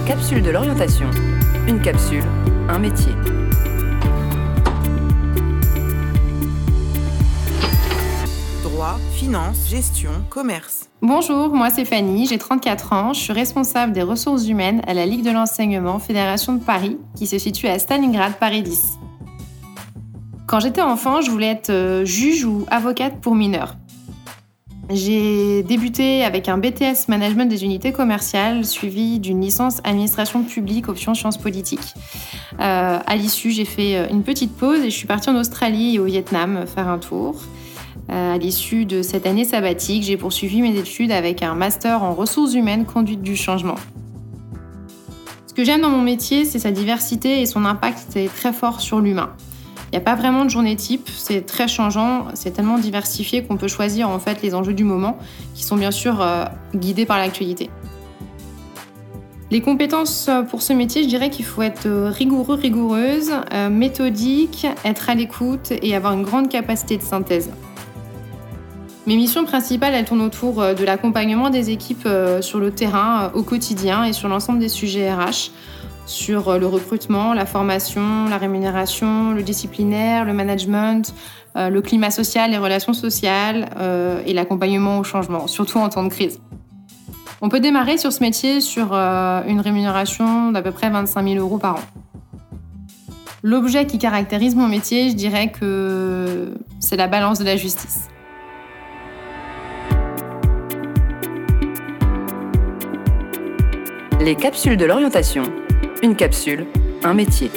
capsules de l'orientation. Une capsule, un métier. Droit, finance, gestion, commerce. Bonjour, moi c'est Fanny, j'ai 34 ans, je suis responsable des ressources humaines à la Ligue de l'enseignement Fédération de Paris, qui se situe à Stalingrad, Paris 10. Quand j'étais enfant, je voulais être euh, juge ou avocate pour mineurs. J'ai débuté avec un BTS Management des unités commerciales, suivi d'une licence Administration publique option sciences politiques. Euh, à l'issue, j'ai fait euh, une petite pause et je suis partie en Australie et au Vietnam faire un tour. Euh, à l'issue de cette année sabbatique, j'ai poursuivi mes études avec un master en ressources humaines conduite du changement. Ce que j'aime dans mon métier, c'est sa diversité et son impact très fort sur l'humain. Il n'y a pas vraiment de journée type, c'est très changeant, c'est tellement diversifié qu'on peut choisir en fait les enjeux du moment, qui sont bien sûr euh, guidés par l'actualité. Les compétences euh, pour ce métier, je dirais qu'il faut être euh, rigoureux, rigoureuse, méthodique, être à l'écoute et avoir une grande capacité de synthèse. Mes missions principales, elles tournent autour de l'accompagnement des équipes sur le terrain au quotidien et sur l'ensemble des sujets RH sur euh, le recrutement, la formation, la rémunération, le disciplinaire, le management, euh, le climat social, les relations sociales euh, et l'accompagnement au changement, surtout en temps de crise. On peut démarrer sur ce métier sur une rémunération d'à peu près 25 000 euros par an. L'objet qui caractérise mon métier, je dirais que c'est la balance de la justice. Les capsules de l'orientation une capsule, un métier.